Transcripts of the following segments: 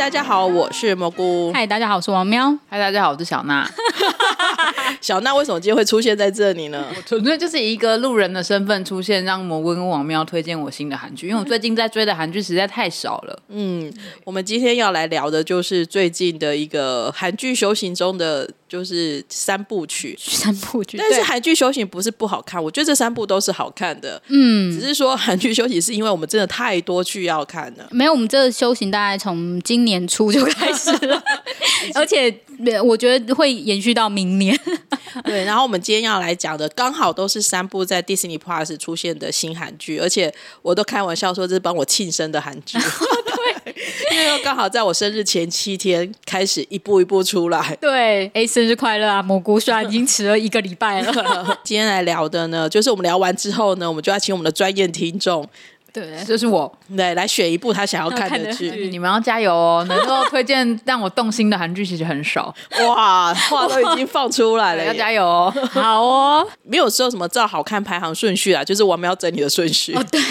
大家好，我是蘑菇。嗨，大家好，我是王喵。嗨，大家好，我是小娜。小娜为什么今天会出现在这里呢？纯粹就是以一个路人的身份出现，让蘑菇跟王喵推荐我新的韩剧，因为我最近在追的韩剧实在太少了。嗯，我们今天要来聊的就是最近的一个韩剧修行中的就是三部曲。三部曲，但是韩剧修行不是不好看，我觉得这三部都是好看的。嗯，只是说韩剧修行是因为我们真的太多剧要看了。没有，我们这个修行大概从今年初就开始了，而且我觉得会延续到明年。对，然后我们今天要来讲的，刚好都是三部在 Disney Plus 出现的新韩剧，而且我都开玩笑说这是帮我庆生的韩剧。对，因为刚好在我生日前七天开始一步一步出来。对，哎，生日快乐啊！蘑菇虽然已经迟了一个礼拜了。今天来聊的呢，就是我们聊完之后呢，我们就要请我们的专业听众。对，就是我 对来选一部他想要看的剧，你们要加油哦！能够推荐让我动心的韩剧其实很少，哇，话都已经放出来了，要加油哦！好哦，没有说什么照好看排行顺序啊，就是我们要整理的顺序。哦，对。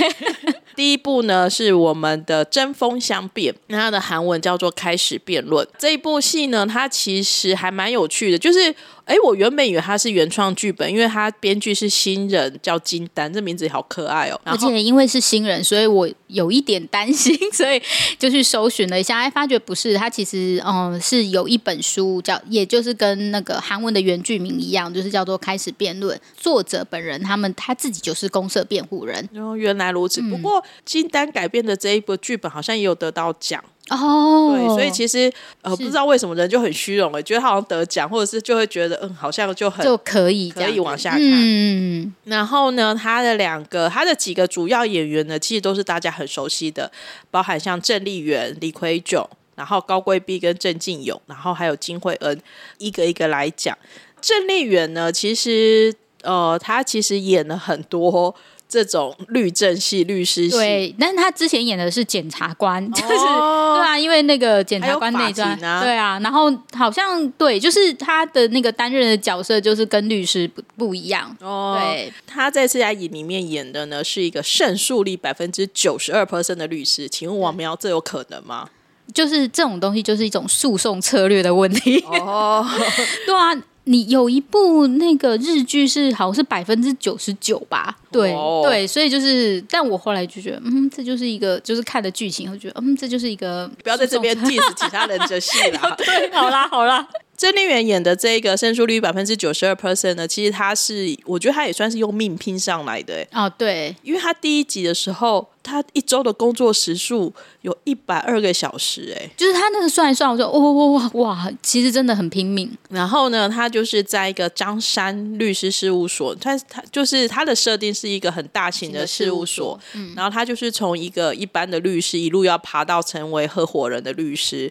第一部呢是我们的针锋相辩，那它的韩文叫做开始辩论。这一部戏呢，它其实还蛮有趣的，就是哎，我原本以为它是原创剧本，因为它编剧是新人，叫金丹，这名字好可爱哦。而且因为是新人，所以我有一点担心，所以就去搜寻了一下，哎，发觉不是，它其实嗯是有一本书叫，也就是跟那个韩文的原剧名一样，就是叫做开始辩论。作者本人他们他自己就是公社辩护人。哦，原来如此。不过。金丹改编的这一部剧本好像也有得到奖哦，对，所以其实呃不知道为什么人就很虚荣哎，觉得好像得奖，或者是就会觉得嗯好像就很就可以可以往下看。嗯，然后呢，他的两个他的几个主要演员呢，其实都是大家很熟悉的，包含像郑丽媛、李奎炯，然后高贵碧跟郑敬勇，然后还有金惠恩，一个一个来讲。郑丽媛呢，其实呃，她其实演了很多。这种律政系律师系，对，但是他之前演的是检察官，就是对啊，因为那个检察官那段，对啊，然后好像对，就是他的那个担任的角色就是跟律师不不一样哦。对，他在《这家影里面演的呢是一个胜诉率百分之九十二 percent 的律师，请问王苗，这有可能吗？就是这种东西就是一种诉讼策略的问题哦。对啊。你有一部那个日剧是好像是百分之九十九吧？对对，所以就是，但我后来就觉得，嗯，这就是一个就是看的剧情，我觉得，嗯，这就是一个不要在这边 diss 其他人的戏了。对，好啦好啦。郑丽媛演的这个胜诉率百分之九十二 percent 呢，其实她是，我觉得她也算是用命拼上来的。哦，对，因为她第一集的时候，她一周的工作时数有一百二个小时，哎，就是她那个算一算，我说，哇哇哇哇，其实真的很拼命。然后呢，她就是在一个张山律师事务所，他他就是她的设定是一个很大型的事务所，嗯，然后她就是从一个一般的律师一路要爬到成为合伙人的律师。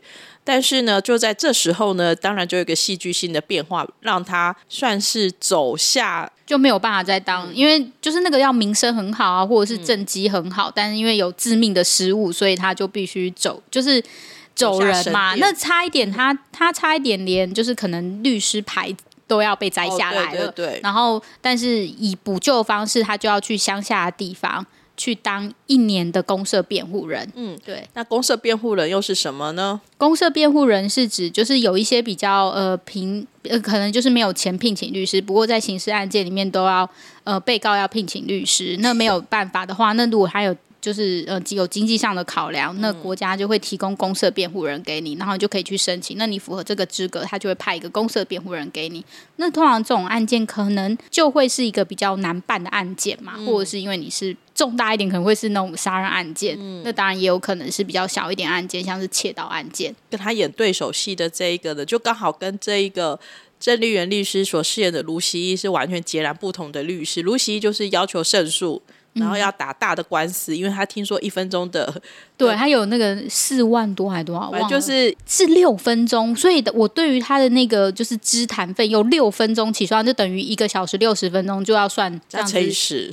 但是呢，就在这时候呢，当然就有一个戏剧性的变化，让他算是走下就没有办法再当，因为就是那个要名声很好啊，或者是政绩很好，但是因为有致命的失误，所以他就必须走，就是走人嘛。那差一点，他他差一点连就是可能律师牌都要被摘下来了。对，然后但是以补救方式，他就要去乡下的地方。去当一年的公社辩护人，嗯，对。那公社辩护人又是什么呢？公社辩护人是指就是有一些比较呃平呃可能就是没有钱聘请律师，不过在刑事案件里面都要呃被告要聘请律师，那没有办法的话，那如果还有。就是呃有经济上的考量，那国家就会提供公社辩护人给你，然后你就可以去申请。那你符合这个资格，他就会派一个公社辩护人给你。那通常这种案件可能就会是一个比较难办的案件嘛，或者是因为你是重大一点，可能会是那种杀人案件。那当然也有可能是比较小一点案件，像是窃盗案件。跟他演对手戏的这一个呢，就刚好跟这一个郑丽媛律师所饰演的卢锡一是完全截然不同的律师。卢锡一就是要求胜诉。然后要打大的官司，因为他听说一分钟的，对他有那个四万多还多少万，就是是六分钟，所以我对于他的那个就是支谈费用六分钟起算，就等于一个小时六十分钟就要算这样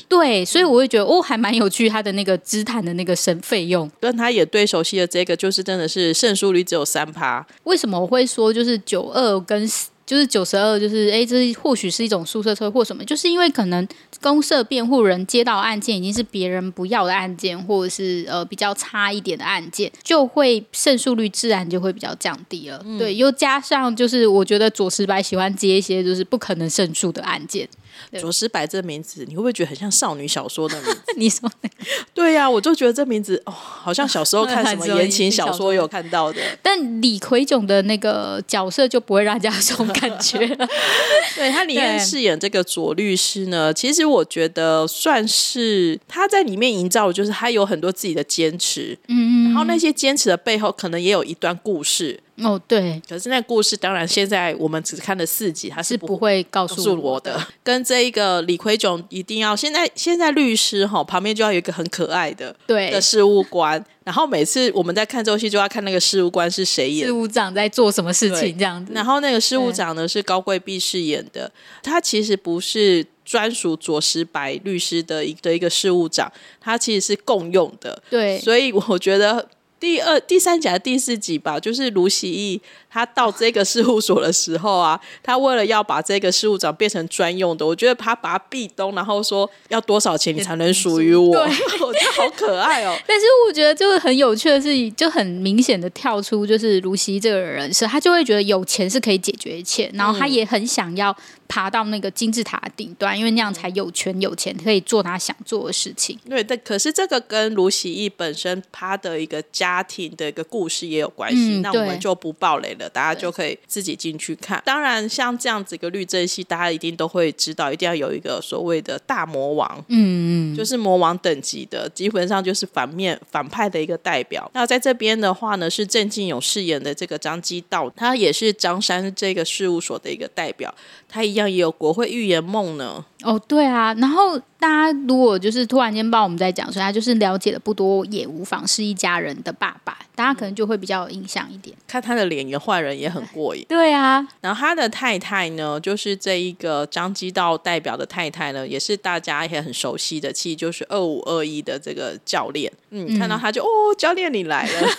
对，所以我会觉得哦，还蛮有趣，他的那个支谈的那个省费用，但他也对熟悉的这个，就是真的是胜诉率只有三趴。为什么我会说就是九二跟就是九十二，就是哎，这或许是一种宿舍车或什么，就是因为可能公社辩护人接到案件已经是别人不要的案件，或者是呃比较差一点的案件，就会胜诉率自然就会比较降低了。对，又加上就是我觉得左石白喜欢接一些就是不可能胜诉的案件。卓石白这名字，你会不会觉得很像少女小说的名字？你说对呀，我就觉得这名字哦，好像小时候看什么言情小说有看到的。但李奎炯的那个角色就不会让人家这种感觉 了。对他里面饰演这个左律师呢，其实我觉得算是他在里面营造，就是他有很多自己的坚持，嗯嗯，然后那些坚持的背后，可能也有一段故事。哦，对，可是那故事当然现在我们只看了四集，他是不会告诉我的。跟这一个李奎炯一定要现在现在律师哈旁边就要有一个很可爱的对的事务官，然后每次我们在看这戏就要看那个事务官是谁演，事务长在做什么事情这样子。然后那个事务长呢是高贵碧饰演的，他其实不是专属左石白律师的一的一个事务长，他其实是共用的。对，所以我觉得。第二、第三集、第四集吧，就是卢喜义他到这个事务所的时候啊，他为了要把这个事务长变成专用的，我觉得他把他壁咚，然后说要多少钱你才能属于我，我觉得好可爱哦。但是我觉得就是很有趣的是，就很明显的跳出就是卢西这个人是，他就会觉得有钱是可以解决一切，然后他也很想要。爬到那个金字塔顶端，因为那样才有权有钱，可以做他想做的事情。对，但可是这个跟卢喜义本身他的一个家庭的一个故事也有关系。那我们就不爆雷了，大家就可以自己进去看。当然，像这样子一个律政戏，大家一定都会知道，一定要有一个所谓的大魔王，嗯嗯，就是魔王等级的，基本上就是反面反派的一个代表。那在这边的话呢，是郑敬勇饰演的这个张基道，他也是张山这个事务所的一个代表，他一样也有国会预言梦呢。哦，对啊，然后大家如果就是突然间帮我们在讲，所以他就是了解的不多也无妨，是一家人的爸爸，大家可能就会比较有印象一点。看他的脸，演坏人也很过瘾。对啊，然后他的太太呢，就是这一个张基道代表的太太呢，也是大家也很熟悉的，其实就是二五二一的这个教练。嗯，看到他就哦，教练你来了，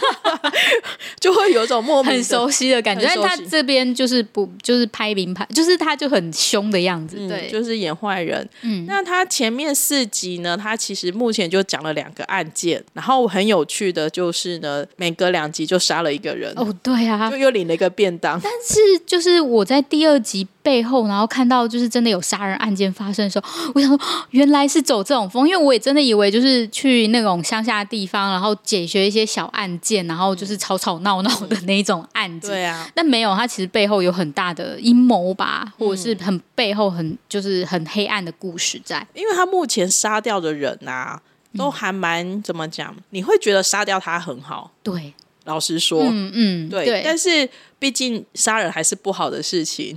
就会有一种莫名很熟悉的感觉。但他这边就是不就是拍名牌，就是他就很凶的样子，对，就是演坏人。嗯，那他前面四集呢，它其实目前就讲了两个案件，然后很有趣的就是呢，每隔两集就杀了一个人。哦，对啊，就又领了一个便当。但是就是我在第二集。背后，然后看到就是真的有杀人案件发生的时候，我想说 原来是走这种风，因为我也真的以为就是去那种乡下地方，然后解决一些小案件，然后就是吵吵闹闹的那种案子。对啊，但没有，他其实背后有很大的阴谋吧，或者是很背后很就是很黑暗的故事在。因为他目前杀掉的人啊，都还蛮怎么讲？你会觉得杀掉他很好？对，老实说，嗯嗯，对。但是毕竟杀人还是不好的事情。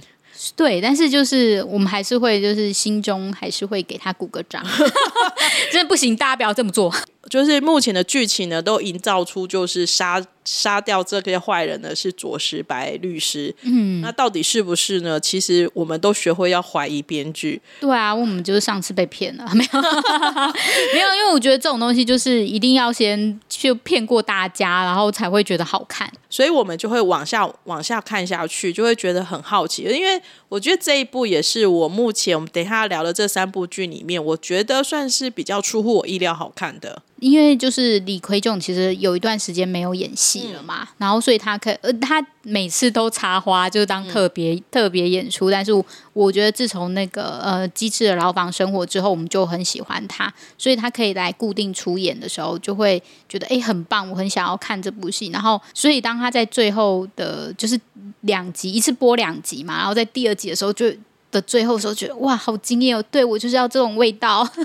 对，但是就是我们还是会，就是心中还是会给他鼓个掌。真的不行，大家不要这么做。就是目前的剧情呢，都营造出就是杀杀掉这些坏人的是左石白律师。嗯，那到底是不是呢？其实我们都学会要怀疑编剧。对啊，我们就是上次被骗了，没有 没有，因为我觉得这种东西就是一定要先去骗过大家，然后才会觉得好看。所以我们就会往下往下看下去，就会觉得很好奇。因为我觉得这一部也是我目前我们等一下聊的这三部剧里面，我觉得算是比较出乎我意料好看的。因为就是李奎炯其实有一段时间没有演戏了嘛，然后所以他可呃他每次都插花，就是当特别特别演出。但是我觉得自从那个呃《机智的牢房生活》之后，我们就很喜欢他，所以他可以来固定出演的时候，就会觉得哎很棒，我很想要看这部戏。然后所以当他在最后的就是两集一次播两集嘛，然后在第二集的时候就。的最后时候觉得哇，好惊艳哦！对我就是要这种味道。因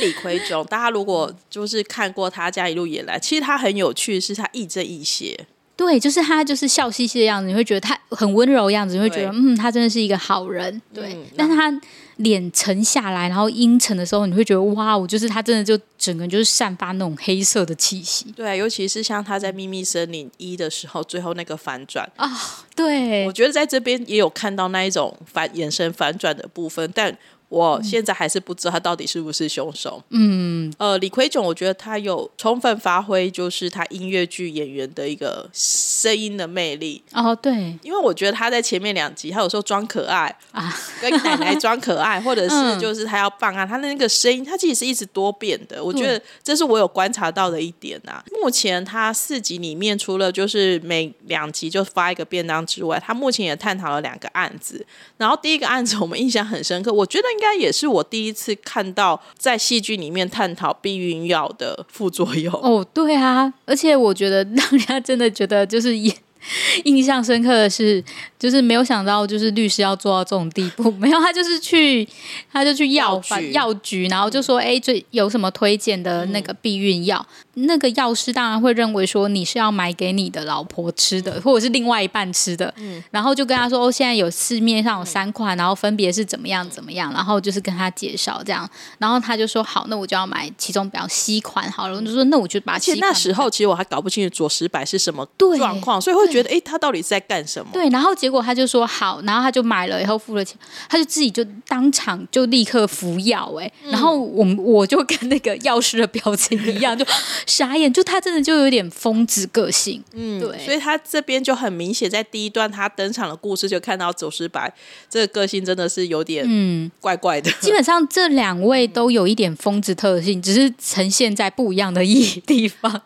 为李奎炯，大家如果就是看过他家一路演来，其实他很有趣，是他亦正亦邪。对，就是他就是笑嘻嘻的样子，你会觉得他很温柔的样子，你会觉得嗯，他真的是一个好人。对，但是他脸沉下来，然后阴沉的时候，你会觉得哇，我就是他真的就整个就是散发那种黑色的气息。对，尤其是像他在秘密森林一的时候，最后那个反转啊，对，我觉得在这边也有看到那一种反眼神反转的部分，但。我现在还是不知道他到底是不是凶手。嗯，呃，李奎炯，我觉得他有充分发挥，就是他音乐剧演员的一个声音的魅力。哦，对，因为我觉得他在前面两集，他有时候装可爱啊，跟奶奶装可爱，或者是就是他要办案，他的那个声音，他其实是一直多变的。我觉得这是我有观察到的一点啊。目前他四集里面，除了就是每两集就发一个便当之外，他目前也探讨了两个案子。然后第一个案子我们印象很深刻，我觉得应该也是我第一次看到在戏剧里面探讨避孕药的副作用。哦，对啊，而且我觉得让人家真的觉得就是也。印象深刻的是，就是没有想到，就是律师要做到这种地步。没有，他就是去，他就去药房，药局，然后就说：“哎，最有什么推荐的那个避孕药？”那个药师当然会认为说你是要买给你的老婆吃的，或者是另外一半吃的。嗯，然后就跟他说：“哦，现在有市面上有三款，然后分别是怎么样怎么样。”然后就是跟他介绍这样，然后他就说：“好，那我就要买其中比较稀款好了。”我就说：“那我就把。”而且那时候其实我还搞不清楚左石白是什么状况，所以会觉得：“哎，他到底是在干什么？”对，然后结果他就说：“好。”然后他就买了以后付了钱，他就自己就当场就立刻服药。哎，然后我我就跟那个药师的表情一样，就。傻眼，就他真的就有点疯子个性，嗯，对，所以他这边就很明显，在第一段他登场的故事就看到走失白这个个性真的是有点嗯怪怪的。基本上这两位都有一点疯子特性，只是呈现在不一样的一 地方。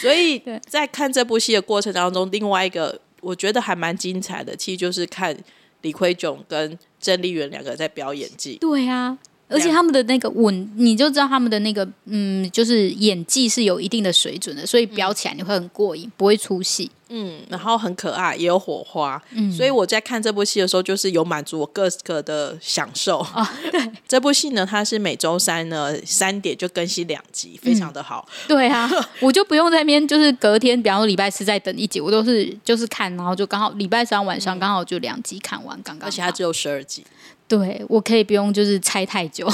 所以在看这部戏的过程当中，另外一个我觉得还蛮精彩的，其实就是看李奎炯跟郑丽媛两个在表演技。对啊。而且他们的那个稳，你就知道他们的那个嗯，就是演技是有一定的水准的，所以飙起来你会很过瘾，不会出戏。嗯，然后很可爱，也有火花。嗯，所以我在看这部戏的时候，就是有满足我各个的享受啊。对，这部戏呢，它是每周三呢三点就更新两集，非常的好。对啊，我就不用在那边，就是隔天，比方说礼拜四再等一集，我都是就是看，然后就刚好礼拜三晚上刚好就两集看完，刚刚。而且它只有十二集。对，我可以不用就是猜太久。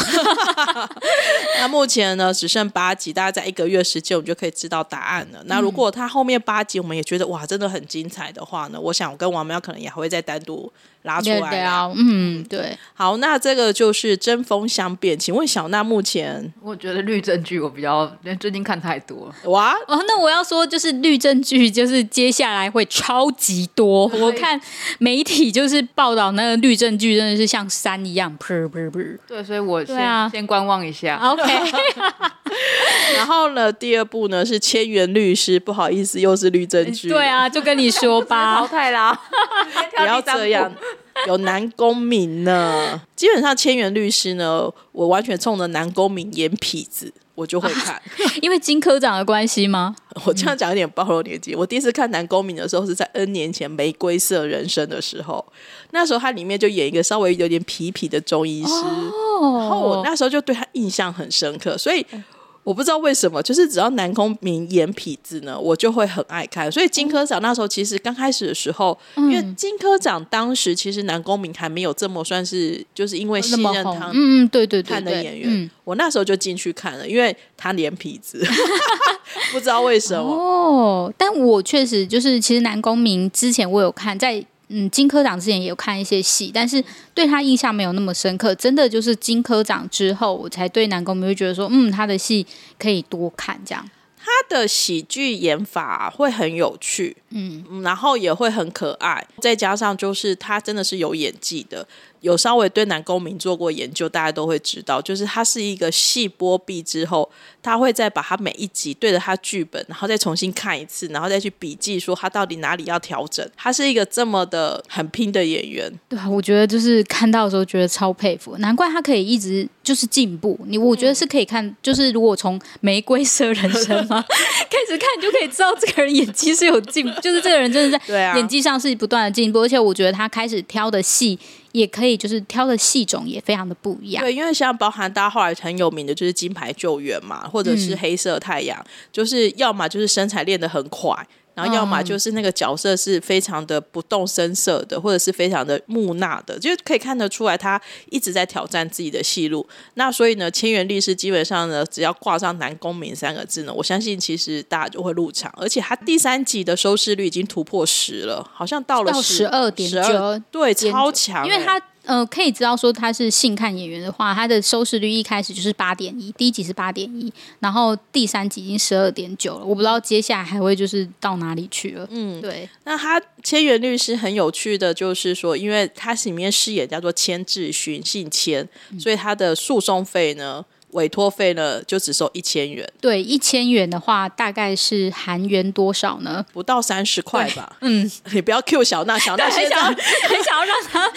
那目前呢，只剩八集，大概在一个月时间，我们就可以知道答案了。那如果他后面八集，我们也觉得哇，真的很精彩的话呢，我想我跟王喵可能也还会再单独。拉出来啊！嗯，对。好，那这个就是针锋相辩。请问小娜目前，我觉得律政剧我比较，最近看太多了。哇哦，那我要说，就是律政剧，就是接下来会超级多。我看媒体就是报道那个律政剧，真的是像山一样，噗噗噗。对，所以我先先观望一下。OK。然后呢，第二部呢是千元律师，不好意思，又是律政剧。对啊，就跟你说吧，淘汰啦，不要这样。有男公民呢，基本上千元律师呢，我完全冲着男公民演痞子，我就会看，因为金科长的关系吗？我这样讲有点暴露年纪。我第一次看男公民的时候是在 N 年前《玫瑰色人生》的时候，那时候他里面就演一个稍微有点痞痞的中医师，然后我那时候就对他印象很深刻，所以。我不知道为什么，就是只要南公民演痞子呢，我就会很爱看。所以金科长那时候其实刚开始的时候，因为金科长当时其实南公民还没有这么算是，就是因为信任他，嗯嗯，对对对，看的演员，我那时候就进去看了，因为他演痞子，不知道为什么哦。但我确实就是，其实南宫民之前我有看在。嗯，金科长之前也有看一些戏，但是对他印象没有那么深刻。真的就是金科长之后，我才对南宫明会觉得说，嗯，他的戏可以多看这样。他的喜剧演法会很有趣，嗯，然后也会很可爱，再加上就是他真的是有演技的。有稍微对男公民做过研究，大家都会知道，就是他是一个戏播毕之后，他会再把他每一集对着他剧本，然后再重新看一次，然后再去笔记说他到底哪里要调整。他是一个这么的很拼的演员，对啊，我觉得就是看到的时候觉得超佩服，难怪他可以一直就是进步。你我觉得是可以看，就是如果从《玫瑰色人生》吗 开始看，你就可以知道这个人演技是有进步，就是这个人真的在演技上是不断的进步，而且我觉得他开始挑的戏。也可以，就是挑的戏种也非常的不一样。对，因为像包含大家后来很有名的就是金牌救援嘛，或者是黑色太阳，就是要么就是身材练得很快。然后要么就是那个角色是非常的不动声色的，或者是非常的木讷的，就可以看得出来他一直在挑战自己的戏路。那所以呢，千元律师基本上呢，只要挂上男公民三个字呢，我相信其实大家就会入场。而且他第三集的收视率已经突破十了，好像到了十二点九，对，超强，因为他。呃，可以知道说他是性看演员的话，他的收视率一开始就是八点一，第一集是八点一，然后第三集已经十二点九了，我不知道接下来还会就是到哪里去了。嗯，对。那他千元律师很有趣的就是说，因为他里面饰演叫做千智勋，姓千，所以他的诉讼费呢。委托费呢，就只收一千元。对，一千元的话，大概是韩元多少呢？不到三十块吧。嗯，你不要 Q 小娜，小娜现在 很想要让他，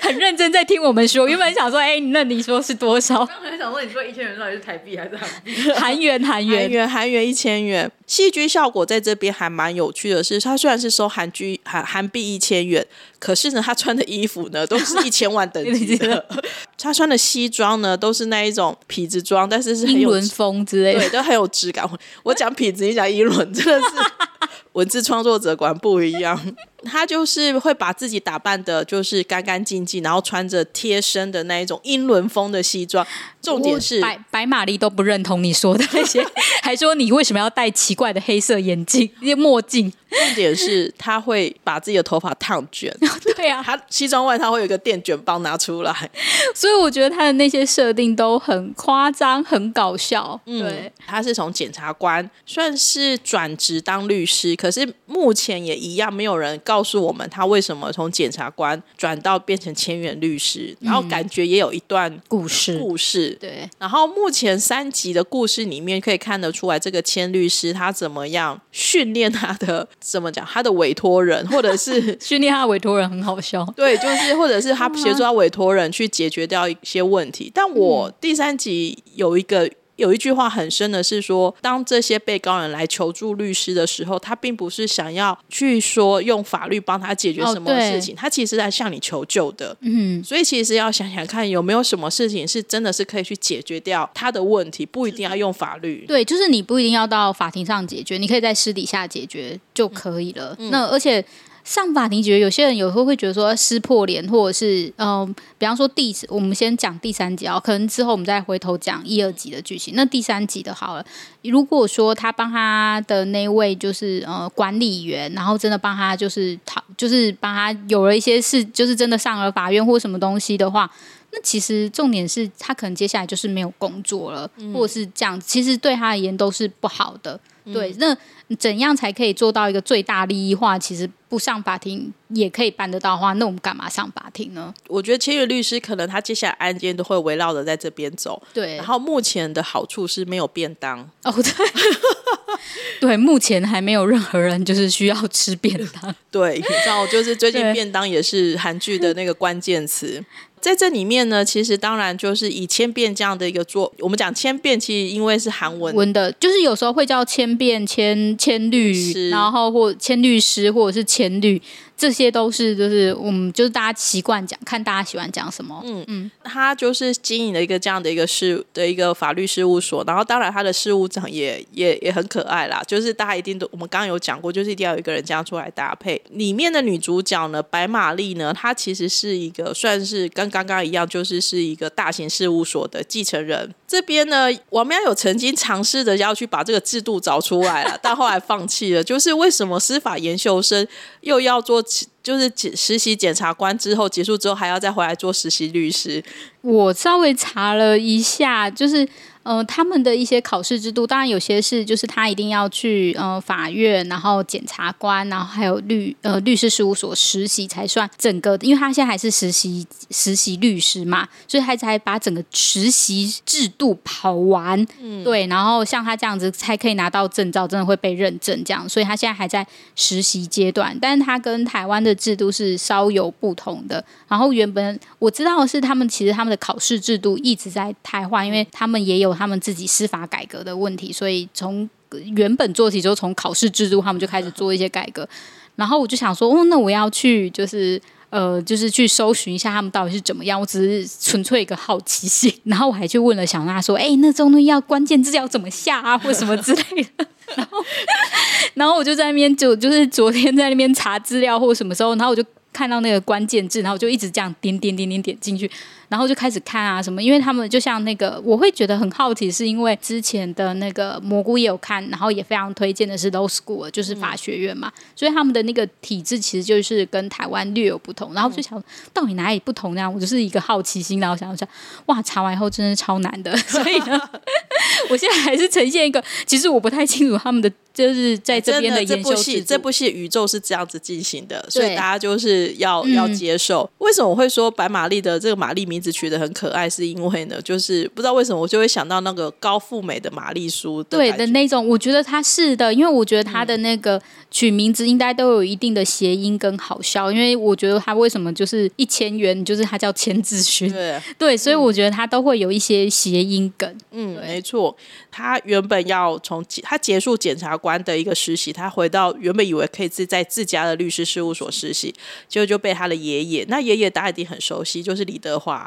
他很认真在听我们说。原本想说，哎，那你说是多少？刚才想说，你说一千元到底是台币还是韩币？韩元，韩元，韩元，韩元一千元。戏剧效果在这边还蛮有趣的是，他虽然是收韩剧韩韩币一千元，可是呢，他穿的衣服呢都是一千万等级的。他穿的西装呢都是那一种痞子装，但是是英伦风之类的，对，都很有质感。我讲痞子，你讲英伦，真的是 文字创作者管不一样。他就是会把自己打扮的，就是干干净净，然后穿着贴身的那一种英伦风的西装。重点是白白玛丽都不认同你说的那些，还说你为什么要戴奇怪的黑色眼镜、一些墨镜。重点是他会把自己的头发烫卷。对啊，他西装外套会有一个电卷棒拿出来，所以我觉得他的那些设定都很夸张、很搞笑。对，他是从检察官算是转职当律师，可是目前也一样没有人告。告诉我们他为什么从检察官转到变成千元律师，然后感觉也有一段故事。故事对，然后目前三集的故事里面可以看得出来，这个千律师他怎么样训练他的，怎么讲他的委托人，或者是 训练他的委托人很好笑。对，就是或者是他协助他委托人去解决掉一些问题。但我第三集有一个。有一句话很深的是说，当这些被告人来求助律师的时候，他并不是想要去说用法律帮他解决什么事情，他其实在向你求救的。嗯，所以其实要想想看，有没有什么事情是真的是可以去解决掉他的问题，不一定要用法律。对，就是你不一定要到法庭上解决，你可以在私底下解决就可以了。那而且。上法庭，觉得有些人有时候会觉得说撕破脸，或者是嗯，比方说第，我们先讲第三集啊，可能之后我们再回头讲一二集的剧情。那第三集的好了，如果说他帮他的那位就是呃管理员，然后真的帮他就是讨，就是帮他有了一些事，就是真的上了法院或什么东西的话，那其实重点是他可能接下来就是没有工作了，或者是这样，其实对他而言都是不好的。对，那怎样才可以做到一个最大利益化？其实不上法庭也可以办得到的话，那我们干嘛上法庭呢？我觉得签约律师可能他接下来案件都会围绕着在这边走。对，然后目前的好处是没有便当。哦，对，对，目前还没有任何人就是需要吃便当。对，你知道，就是最近便当也是韩剧的那个关键词。在这里面呢，其实当然就是以千变这样的一个做，我们讲千变，其实因为是韩文文的，就是有时候会叫千变、千千律，然后或千律师，或者是千律。这些都是就是我们就是大家习惯讲，看大家喜欢讲什么。嗯嗯，他就是经营了一个这样的一个事的一个法律事务所，然后当然他的事务长也也也很可爱啦。就是大家一定都我们刚刚有讲过，就是一定要有一个人这样出来搭配。里面的女主角呢，白玛丽呢，她其实是一个算是跟刚刚一样，就是是一个大型事务所的继承人。这边呢，王喵有曾经尝试着要去把这个制度找出来了，但后来放弃了。就是为什么司法研究生又要做？就是实习检察官之后结束之后，还要再回来做实习律师。我稍微查了一下，就是。呃，他们的一些考试制度，当然有些是就是他一定要去呃法院，然后检察官，然后还有律呃律师事务所实习才算整个，因为他现在还是实习实习律师嘛，所以他才把整个实习制度跑完，嗯，对，然后像他这样子才可以拿到证照，真的会被认证这样，所以他现在还在实习阶段，但是他跟台湾的制度是稍有不同的。然后原本我知道的是，他们其实他们的考试制度一直在汰换，因为他们也有。他们自己司法改革的问题，所以从原本做起，就从考试制度，他们就开始做一些改革。然后我就想说，哦，那我要去，就是呃，就是去搜寻一下他们到底是怎么样。我只是纯粹一个好奇心。然后我还去问了小娜，说，哎，那中东要关键字要怎么下啊，或什么之类的。然后，然后我就在那边就就是昨天在那边查资料，或什么时候，然后我就。看到那个关键字，然后我就一直这样点点点点点进去，然后就开始看啊什么，因为他们就像那个，我会觉得很好奇，是因为之前的那个蘑菇也有看，然后也非常推荐的是 Low School，就是法学院嘛，所以他们的那个体制其实就是跟台湾略有不同，然后就想到底哪里不同呢？我就是一个好奇心，然后想想，哇，查完以后真的超难的，所以呢，我现在还是呈现一个，其实我不太清楚他们的。就是在这边的这部戏，这部戏宇宙是这样子进行的，所以大家就是要要接受。为什么我会说白玛丽的这个玛丽名字取得很可爱？是因为呢，就是不知道为什么我就会想到那个高富美的玛丽苏的对的那种，我觉得他是的，因为我觉得他的那个取名字应该都有一定的谐音跟好笑，因为我觉得他为什么就是一千元，就是他叫千字勋，对，对，所以我觉得他都会有一些谐音梗。嗯，没错。他原本要从他结束检察官的一个实习，他回到原本以为可以自在自家的律师事务所实习，结果就被他的爷爷，那爷爷大家一定很熟悉，就是李德华。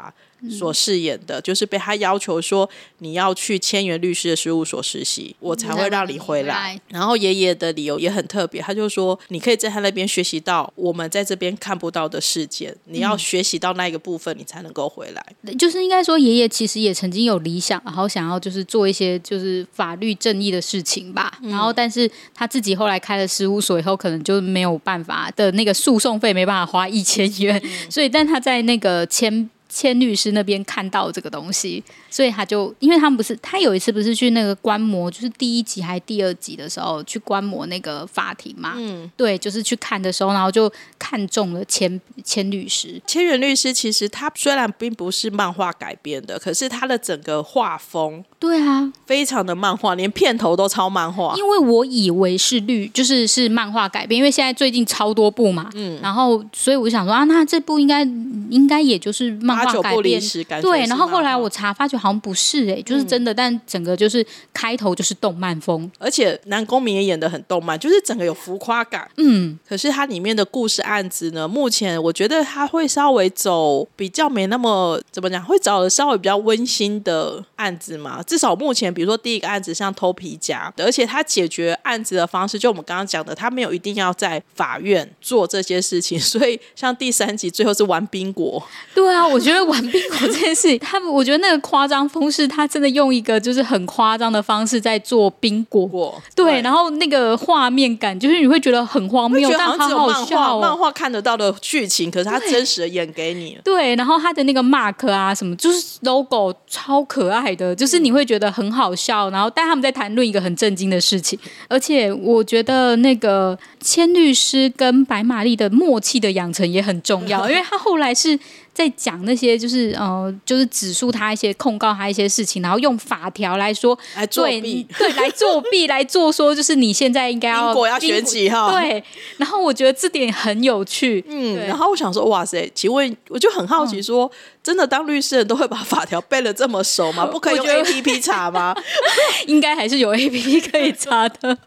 所饰演的就是被他要求说你要去千元律师的事务所实习，我才会让你回来。然后爷爷的理由也很特别，他就说你可以在他那边学习到我们在这边看不到的事件，你要学习到那一个部分，你才能够回来。就是应该说，爷爷其实也曾经有理想，然后想要就是做一些就是法律正义的事情吧。然后，但是他自己后来开了事务所以后，可能就没有办法的那个诉讼费没办法花一千元，所以但他在那个签。千律师那边看到这个东西，所以他就因为他们不是他有一次不是去那个观摩，就是第一集还是第二集的时候去观摩那个法庭嘛，嗯，对，就是去看的时候，然后就看中了千千律师。千元律师其实他虽然并不是漫画改编的，可是他的整个画风，对啊，非常的漫画，连片头都超漫画。因为我以为是律，就是是漫画改编，因为现在最近超多部嘛，嗯，然后所以我就想说啊，那这部应该应该也就是漫。八九不离十，感对。然后后来我查，发觉好像不是哎，就是真的。但整个就是开头就是动漫风，而且男公民也演的很动漫，就是整个有浮夸感。嗯，可是它里面的故事案子呢，目前我觉得它会稍微走比较没那么怎么讲，会找的稍微比较温馨的案子嘛。至少目前，比如说第一个案子像偷皮夹，而且他解决案子的方式，就我们刚刚讲的，他没有一定要在法院做这些事情。所以像第三集最后是玩冰果，对啊，我觉得。觉得玩冰果这件事，他们我觉得那个夸张风是，他真的用一个就是很夸张的方式在做冰果，对，然后那个画面感就是你会觉得很荒谬，但好好笑，漫画看得到的剧情，可是他真实的演给你，对，然后他的那个 mark 啊什么，就是 logo 超可爱的，就是你会觉得很好笑，然后但他们在谈论一个很震惊的事情，而且我觉得那个千律师跟白玛丽的默契的养成也很重要，因为他后来是。在讲那些就是呃，就是指述他一些控告他一些事情，然后用法条来说来作弊，对，来作弊 来做说，就是你现在应该要果要选几号？对。然后我觉得这点很有趣，嗯。然后我想说，哇塞，请问我就很好奇，说真的，当律师人都会把法条背的这么熟吗？不可以用 A P P 查吗？应该还是有 A P P 可以查的。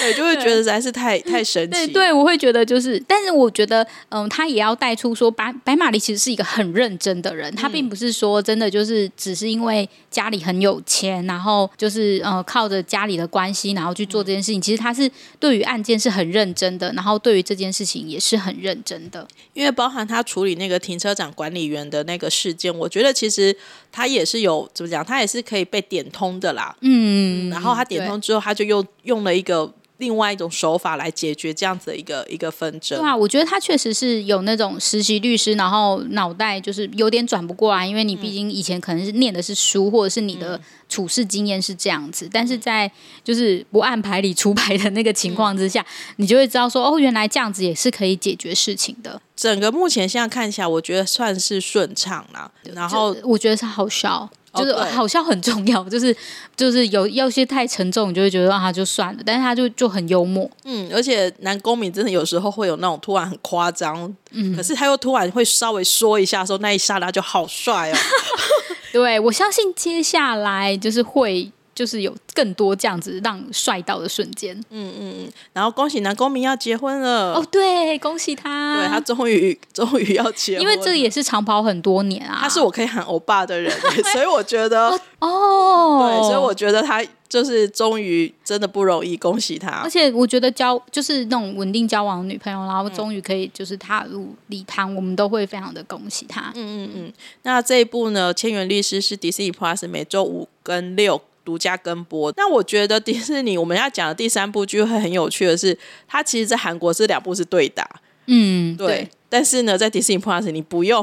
对，就会觉得实在是太太神奇。对，对我会觉得就是，但是我觉得，嗯，他也要带出说，白白玛丽其实是一个。很认真的人，他并不是说真的就是只是因为家里很有钱，然后就是呃靠着家里的关系，然后去做这件事情。其实他是对于案件是很认真的，然后对于这件事情也是很认真的。因为包含他处理那个停车场管理员的那个事件，我觉得其实他也是有怎么讲，他也是可以被点通的啦。嗯，然后他点通之后，他就又用了一个。另外一种手法来解决这样子的一个一个纷争。对啊，我觉得他确实是有那种实习律师，然后脑袋就是有点转不过来，因为你毕竟以前可能是念的是书，或者是你的处事经验是这样子，但是在就是不按牌理出牌的那个情况之下，你就会知道说，哦，原来这样子也是可以解决事情的。整个目前现在看起来，我觉得算是顺畅啦。然后我觉得是好笑。就是好笑很重要，就是就是有有些太沉重，你就会觉得啊就算了，但是他就就很幽默，嗯，而且男公民真的有时候会有那种突然很夸张，嗯，可是他又突然会稍微说一下，说那一刹那就好帅哦。对我相信接下来就是会。就是有更多这样子让帅到的瞬间。嗯嗯嗯然后恭喜男公民要结婚了，哦，对，恭喜他，对他终于终于要结婚，因为这个也是长跑很多年啊。他是我可以喊欧巴的人，所以我觉得，哦，对，所以我觉得他就是终于真的不容易，恭喜他而。且我觉得交就是那种稳定交往的女朋友，然后终于可以就是踏入礼堂，我们都会非常的恭喜他。嗯嗯嗯，那这一部呢，《千元律师》是迪士尼 Plus 每周五跟六独家跟播。那我觉得迪士尼我们要讲的第三部剧会很有趣的是，它其实在韩国是两部是对打，嗯，对。但是呢，在迪士尼 Plus 你不用，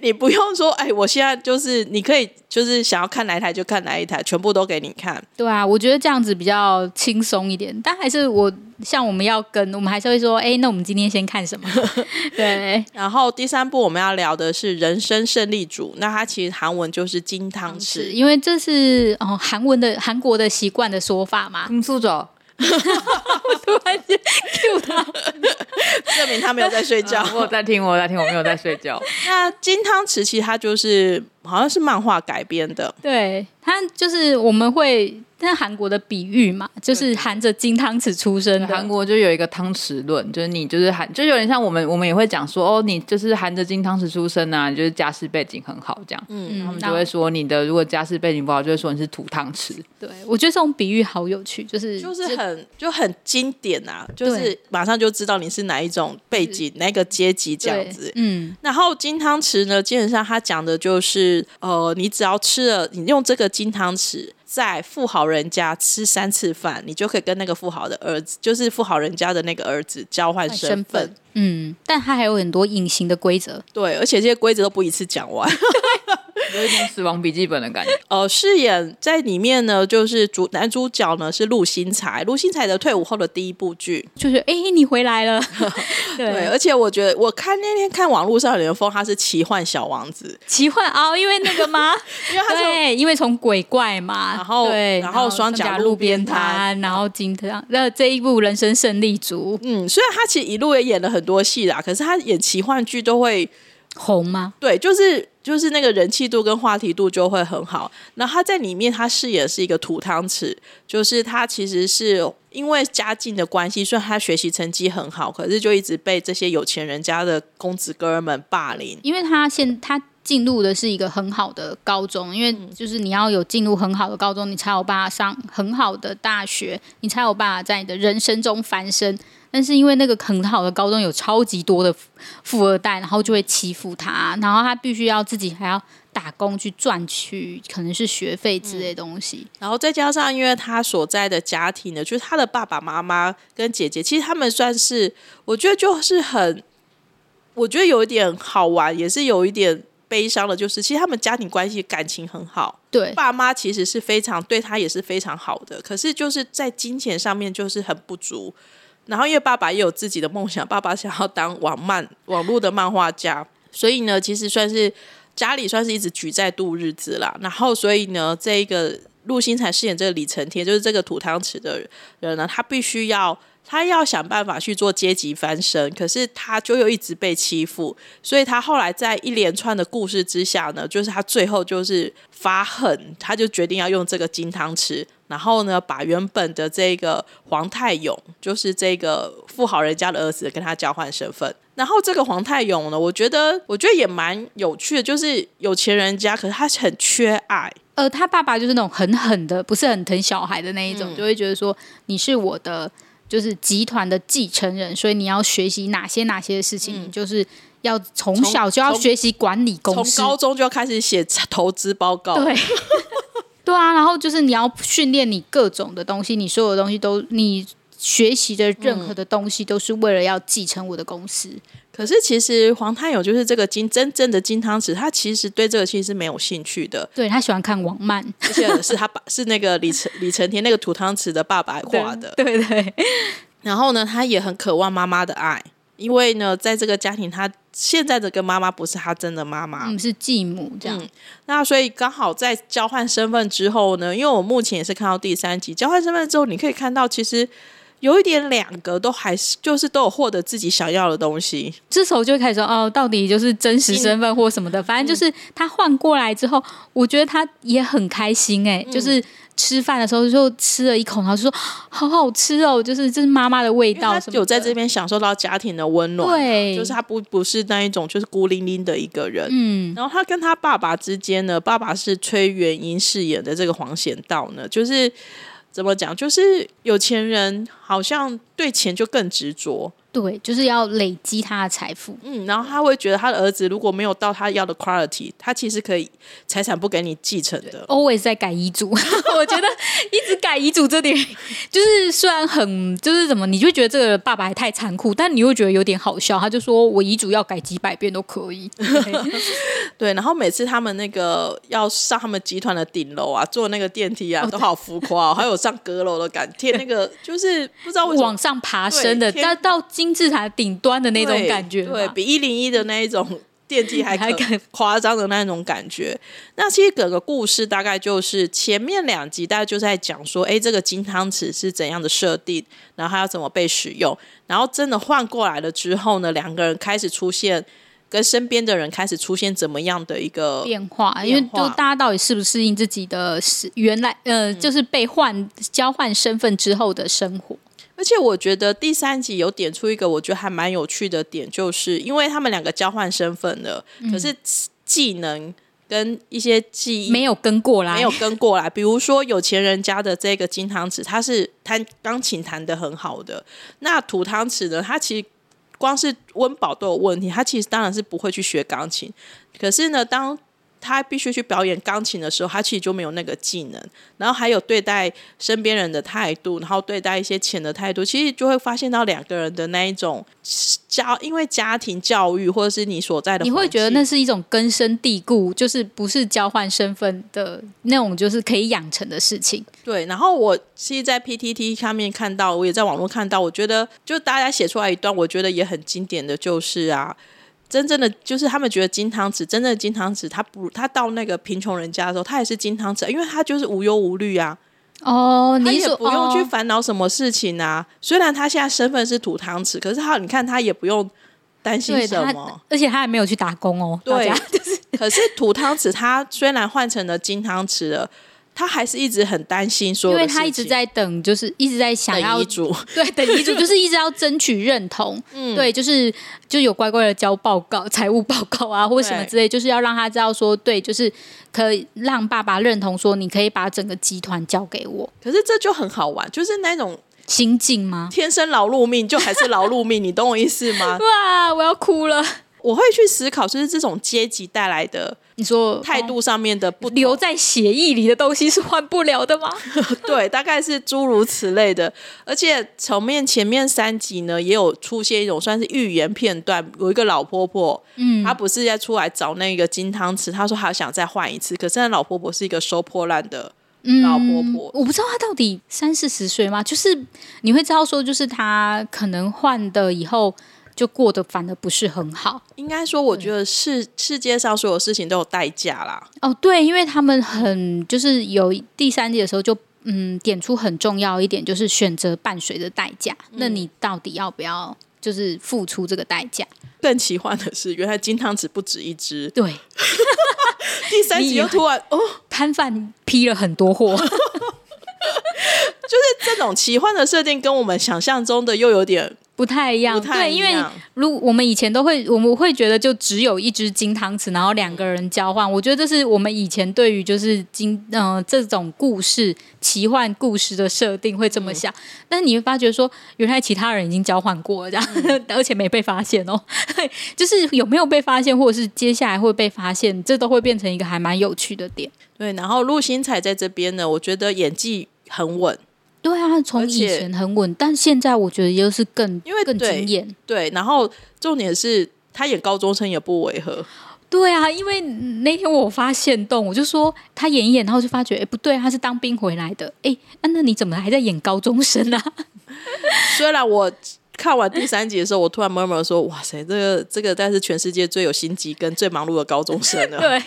你不用说，哎，我现在就是你可以就是想要看哪一台就看哪一台，全部都给你看。对啊，我觉得这样子比较轻松一点。但还是我像我们要跟，我们还是会说，哎，那我们今天先看什么？对，然后第三部我们要聊的是《人生胜利组》，那它其实韩文就是金汤匙。因为这是哦韩文的韩国的习惯的说法嘛。嗯，苏走，突然间 Q 他，证明他没有在睡觉。我有在听，我有在听，我没有在睡觉。那金汤匙其实它就是好像是漫画改编的，对他就是我们会，但韩国的比喻嘛，就是含着金汤匙出生的。韩国就有一个汤匙论，就是你就是含，就有点像我们，我们也会讲说，哦，你就是含着金汤匙出生啊，你就是家世背景很好这样。嗯，他们就会说你的如果家世背景不好，就会说你是土汤匙。对，我觉得这种比喻好有趣，就是就是很就很经典啊，就是马上就知道你是哪一种背景、哪个阶级这样子。嗯，然后金汤匙呢，基本上他讲的就是，呃，你只要吃了，你用这个金汤匙在富豪人家吃三次饭，你就可以跟那个富豪的儿子，就是富豪人家的那个儿子交换身身份。份，嗯，但它还有很多隐形的规则，对，而且这些规则都不一次讲完。有一点死亡笔记本的感觉。呃，饰演在里面呢，就是主男主角呢是陆星材，陆星材的退伍后的第一部剧。就是哎、你回来了，对，对，而且我觉得我看那天看网络上有人封他是奇幻小王子，奇幻哦，因为那个吗？因为他是对，因为从鬼怪嘛，然后对，然后双甲路路边边摊摊，然后金汤，那这一部《人生胜利组》嗯，虽然他其实一路也演了很多戏啦，可是他演奇幻剧都会红吗？对，就是就是那个人气度跟话题度就会很好。那他在里面他饰演的是一个土汤匙，就是他其实是因为家境的关系，虽然他学习成绩很好，可是就一直被这些有钱人家的公子哥儿们霸凌。因为他现他进入的是一个很好的高中，因为就是你要有进入很好的高中，你才有办法上很好的大学，你才有办法在你的人生中翻身。但是因为那个很好的高中有超级多的富富二代，然后就会欺负他，然后他必须要自己还要打工去赚取可能是学费之类的东西。然后再加上，因为他所在的家庭呢，就是他的爸爸妈妈跟姐姐，其实他们算是，我觉得就是很，我觉得有一点好玩，也是有一点悲伤的，就是其实他们家庭关系感情很好，对，爸妈其实是非常对他也是非常好的，可是就是在金钱上面就是很不足。然后因为爸爸也有自己的梦想，爸爸想要当网漫网络的漫画家，所以呢，其实算是家里算是一直举债度日子啦。然后所以呢，这一个陆星才饰演这个李承天，就是这个土汤匙的人呢，他必须要。他要想办法去做阶级翻身，可是他就又一直被欺负，所以他后来在一连串的故事之下呢，就是他最后就是发狠，他就决定要用这个金汤匙，然后呢，把原本的这个皇太勇，就是这个富豪人家的儿子，跟他交换身份。然后这个皇太勇呢，我觉得我觉得也蛮有趣的，就是有钱人家，可是他很缺爱，呃，他爸爸就是那种很狠的，不是很疼小孩的那一种，就会觉得说你是我的就是集团的继承人，所以你要学习哪些哪些事情，你就是要从小就要从学习管理公从。高中就要开始写投资报告。对。对啊，然后就是你要训练你各种的东西，你所有的东西都你学习的任何的东西都是为了要继承我的公司。可是其实黄太勇就是这个金真正的金汤匙，他其实对这个其实是没有兴趣的，对他喜欢看网漫而且是他爸是那个李成李成天那个土汤匙的爸爸画的。对对然后呢，他也很渴望妈妈的爱，因为呢，在这个家庭，他现在这个妈妈不是他真的妈妈。嗯，是继母这样。嗯那所以刚好在交换身份之后呢，因为我目前也是看到第三集，交换身份之后，你可以看到其实有一点两个都还是就是都有获得自己想要的东西。这时候就会开始说哦，到底就是真实身份或什么的，反正就是他换过来之后，我觉得他也很开心哎、就是吃饭的时候就吃了一口，然后就说好好吃哦，就是这是妈妈的味道他什么的。有在这边享受到家庭的温暖，对就是他不不是那一种就是孤零零的一个人。嗯，然后他跟他爸爸之间呢，爸爸是崔元英饰演的这个黄贤道呢，就是怎么讲，就是有钱人好像对钱就更执着，对，就是要累积他的财富。嗯，然后他会觉得他的儿子如果没有到他要的 quality，他其实可以财产不给你继承的。always 在改遗嘱，我觉得一直改遗嘱这点，就是虽然很就是怎么，你就会觉得这个爸爸还太残酷，但你又觉得有点好笑。他就说我遗嘱要改几百遍都可以，对，然后每次他们那个要上他们集团的顶楼啊，坐那个电梯啊，都好浮夸、哦，还有上阁楼的感觉，那个就是不知道为什么往上爬升的，对到到金字塔顶端的那种感觉吧，对比一零一的那一种电梯还可还更 夸张的那种感觉。那其实整个故事大概就是前面两集大概就在讲说，哎，这个金汤匙是怎样的设定，然后它要怎么被使用，然后真的换过来了之后呢，两个人开始出现。跟身边的人开始出现怎么样的一个变化，因为变化就大家到底适不适应自己的是原来呃，嗯就是被换交换身份之后的生活。而且我觉得第三集有点出一个我觉得还蛮有趣的点，就是因为他们两个交换身份了，可是技能跟一些记忆没有跟过来，没有跟过来。比如说有钱人家的这个金汤匙，他是弹钢琴弹的很好的，那土汤匙呢，他其实光是温饱都有问题，他其实当然是不会去学钢琴。可是呢，当他必须去表演钢琴的时候，他其实就没有那个技能。然后还有对待身边人的态度，然后对待一些钱的态度，其实就会发现到两个人的那一种家，因为家庭教育或者是你所在的，你会觉得那是一种根深蒂固，就是不是交换身份的那种，就是可以养成的事情。对，然后我其实，在 PTT 上面看到，我也在网络看到，我觉得就大家写出来一段，我觉得也很经典的就是啊，真正的就是他们觉得金汤匙，真正的金汤匙，他不，他到那个贫穷人家的时候，他也是金汤匙，因为他就是无忧无虑啊，哦，他你也不用去哦烦恼什么事情啊。虽然他现在身份是土汤匙，可是他你看他也不用担心什么。，而且他还没有去打工哦。大对家，可是土汤匙他虽然换成了金汤匙了，他还是一直很担心说因为他一直在等，就是一直在想要遗嘱。对等遗嘱，就是一直要争取认同。嗯对，就是就有乖乖的交报告、财务报告啊，或者什么之类，就是要让他知道说，对，就是可以让爸爸认同说，你可以把整个集团交给我。可是这就很好玩，就是那种心境吗？天生劳碌命，就还是劳碌命，你懂我意思吗？哇，我要哭了！我会去思考，就是这种阶级带来的你说态度上面的不同留在协议里的东西是换不了的吗？对，大概是诸如此类的。而且前面前面三集呢，也有出现一种算是寓言片段，有一个老婆婆，嗯，她不是在出来找那个金汤匙，她说她想再换一次，可是那老婆婆是一个收破烂的老婆婆，我不知道她到底三四十岁吗？就是你会知道说，就是她可能换的以后就过得反而不是很好。应该说，我觉得世世界上所有事情都有代价啦。哦，对，因为他们很就是有第三季的时候就嗯点出很重要一点，就是选择伴随的代价。那你到底要不要就是付出这个代价？更奇幻的是，原来金汤匙不止一只。对，第三集又突然哦，摊贩批了很多货，这种奇幻的设定跟我们想象中的又有点不太一样。对，因为。如我们以前都会，我们会觉得就只有一只金汤匙，然后两个人交换。我觉得这是我们以前对于就是金呃这种故事奇幻故事的设定会这么想。但是你会发觉说，原来其他人已经交换过了，这样、而且没被发现哦。就是有没有被发现，或者是接下来会被发现，这都会变成一个还蛮有趣的点。对，然后陆星彩在这边呢，我觉得演技很稳，对啊，从以前很稳，但现在我觉得又是更更因为更惊艳。对，然后重点是他演高中生也不违和，对啊，因为那天我发现动，我就说他演一演，然后就发觉，哎，不对，他是当兵回来的，哎，那、那你怎么还在演高中生啊？虽然我看完第三集的时候，我突然 murmur 说：“哇塞，这个这个，但是全世界最有心机跟最忙碌的高中生了。对，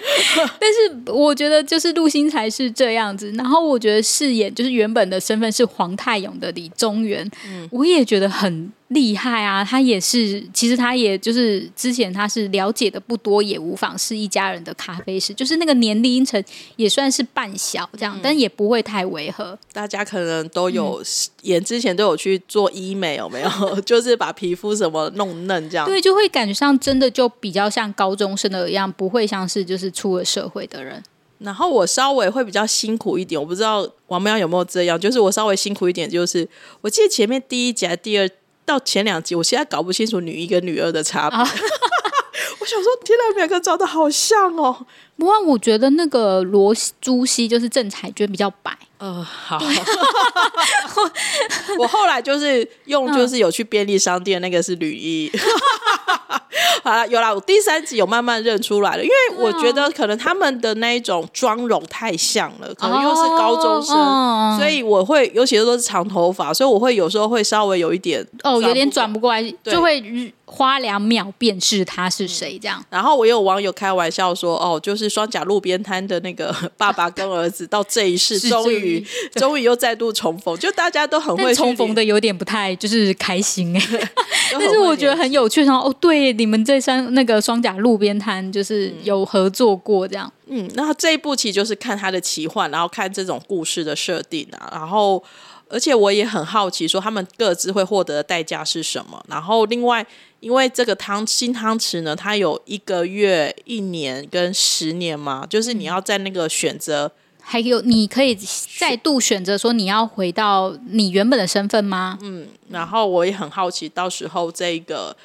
但是我觉得就是陆星才是这样子，然后我觉得饰演就是原本的身份是黄泰勇的李宗元，我也觉得很厉害啊！他也是，其实他也就是之前他是了解的不多，也无妨是一家人的咖啡师，就是那个年龄层也算是半小这样，但也不会太违和。大家可能都有演之前都有去做医美，有没有？就是把皮肤什么弄嫩这样。对，就会感觉上真的就比较像高中生的一样，不会像是就是出了社会的人。然后我稍微会比较辛苦一点，我不知道王喵有没有这样，就是我稍微辛苦一点，就是我记得前面第一集、第二。到前两集，我现在搞不清楚女一跟女二的差别。我想说，天哪，两个长得好像哦。不过我觉得那个罗朱熹就是郑彩娟比较白。呃，好。我后来就是用，就是有去便利商店，那个是吕一。好了，有啦，我第三集有慢慢认出来了，因为我觉得可能他们的那一种妆容太像了，可能又是高中生，所以我会尤其是都是长头发，所以我会有时候会稍微有一点哦，有点转不过来，就会花两秒辨识他是谁这样。然后我有网友开玩笑说，哦，就是双甲路边摊的那个 爸爸跟儿子，到这一世终于终于又再度重逢，就大家都很会重逢的，有点不太就是开心哎，但是我觉得很有趣，然后哦，对，你们这三那个双甲路边摊就是有合作过这样。嗯，那这一部其实就是看他的奇幻，然后看这种故事的设定啊，然后而且我也很好奇，说他们各自会获得的代价是什么。然后另外，因为这个汤新汤匙呢，它有一个月、一年跟十年嘛，就是你要在那个选择，还有你可以再度选择说你要回到你原本的身份吗？嗯，然后我也很好奇，到时候这个。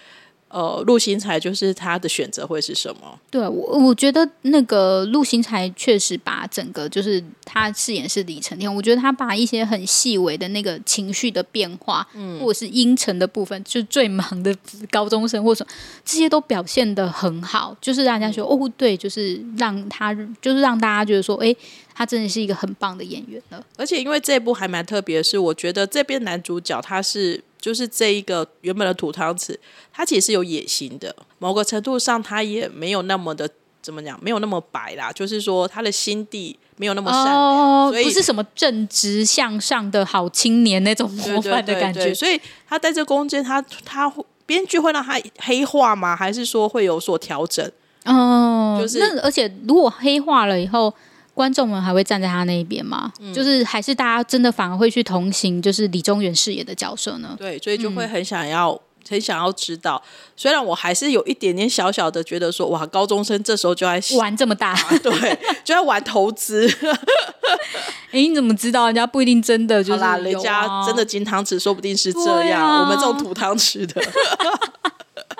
呃，陆星材就是他的选择会是什么？对我，我觉得那个陆星材确实把整个就是他饰演是李承天，我觉得他把一些很细微的那个情绪的变化，嗯，或者是阴沉的部分，就最忙的高中生或者这些都表现的很好，就是让人家说哦，对，就是让他就是让大家觉得说，哎，他真的是一个很棒的演员了。而且因为这部还蛮特别的是，我觉得这边男主角他是。就是这一个原本的土汤匙，它其实有野心的。某个程度上，它也没有那么的怎么讲，没有那么白啦。就是说，他的心地没有那么善良，所以不是什么正直向上的好青年那种模范的感觉。所以他在这中间，他他编剧会让他黑化吗？还是说会有所调整？哦，就是那而且如果黑化了以后。观众们还会站在他那一边吗？就是还是大家真的反而会去同情，就是李宗元饰演的角色呢？对，所以就会很想要，很想要知道。虽然我还是有一点点小小的觉得说，哇，高中生这时候就在玩这么大，对，就在玩投资。哎，你怎么知道？人家不一定真的就是人家真的金汤匙，说不定是这样。我们这种土汤匙的。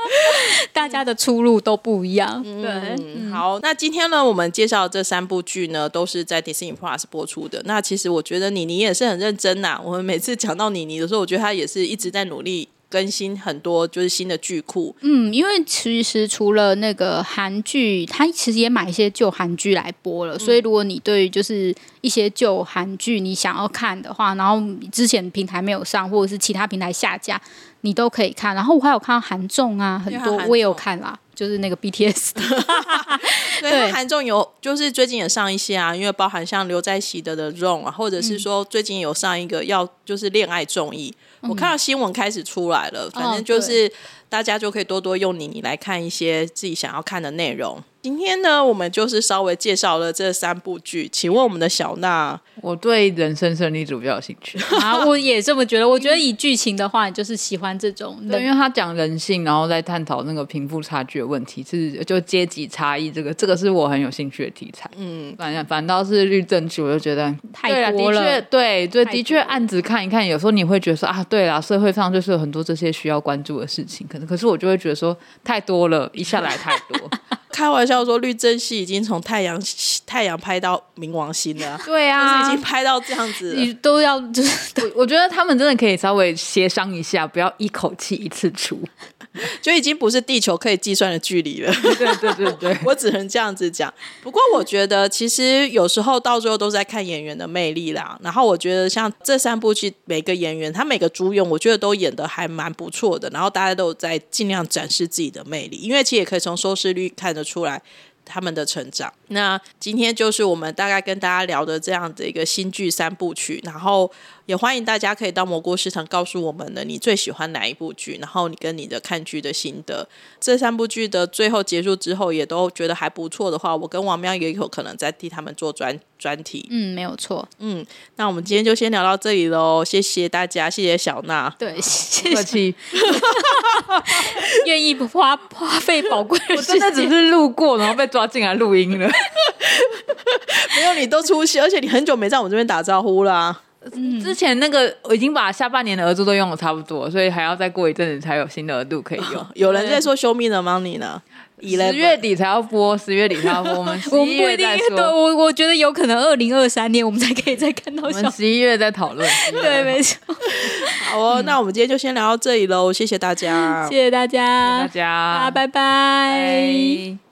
大家的出路都不一样。对，好，那今天呢，我们介绍这三部剧呢，都是在 Disney Plus 播出的。那其实我觉得妮妮也是很认真呐。我们每次讲到妮妮的时候，我觉得她也是一直在努力更新很多就是新的剧库。嗯，因为其实除了那个韩剧，他其实也买一些旧韩剧来播了。所以如果你对就是一些旧韩剧你想要看的话，然后之前平台没有上，或者是其他平台下架。你都可以看，然后我还有看到韩综啊，很多我也有看啦，就是那个 BTS 的。对，韩综有，就是最近也上一些啊，因为包含像刘在熙的的 Run 啊，或者是说最近有上一个要就是恋爱综艺，我看到新闻开始出来了，反正就是大家就可以多多用你你来看一些自己想要看的内容。今天呢，我们就是稍微介绍了这三部剧。请问我们的小娜，我对人生胜利组比较有兴趣 啊，我也这么觉得。我觉得以剧情的话，你就是喜欢这种，对，因为他讲人性，然后再探讨那个贫富差距的问题，是就阶级差异，这个这个是我很有兴趣的题材。嗯，反正反倒是律政剧，我就觉得太多了。对对，的确案子看一看，有时候你会觉得说啊，对对啦，社会上就是有很多这些需要关注的事情，可能可是我就会觉得说太多了，一下来太多。开玩笑说，律政系已经从太阳太阳拍到冥王星了。对啊，已经拍到这样子，你都要就是，我 我觉得他们真的可以稍微协商一下，不要一口气一次出。就已经不是地球可以计算的距离了。对对对对，我只能这样子讲。不过我觉得，其实有时候到最后都是在看演员的魅力啦。然后我觉得，像这三部剧，每个演员他每个主演，我觉得都演的还蛮不错的。然后大家都在尽量展示自己的魅力，因为其实也可以从收视率看得出来他们的成长。那今天就是我们大概跟大家聊的这样的一个新剧三部曲，然后也欢迎大家可以到蘑菇市场告诉我们的你最喜欢哪一部剧，然后你跟你的看剧的心得。这三部剧的最后结束之后，也都觉得还不错的话，我跟王喵也有可能再替他们做专专题。嗯，没有错。嗯，那我们今天就先聊到这里喽，谢谢大家，谢谢小娜。对，谢客谢气，愿意花花费宝贵我真的只。是路过，然后被抓进来录音了。没有你都出席，而且你很久没在我们这边打招呼啦。之前那个我已经把下半年的额度都用的差不多，所以还要再过一阵子才有新的额度可以用。有人在说 “Show me the money” 呢，十月底才要播，十月底才要播，我们 十一我们不一定对说。我我觉得有可能二零二三年我们才可以再看到我们。十一月再讨论。对，没错，好哦，那我们今天就先聊到这里喽，谢谢大家，谢谢大家，大家。拜。拜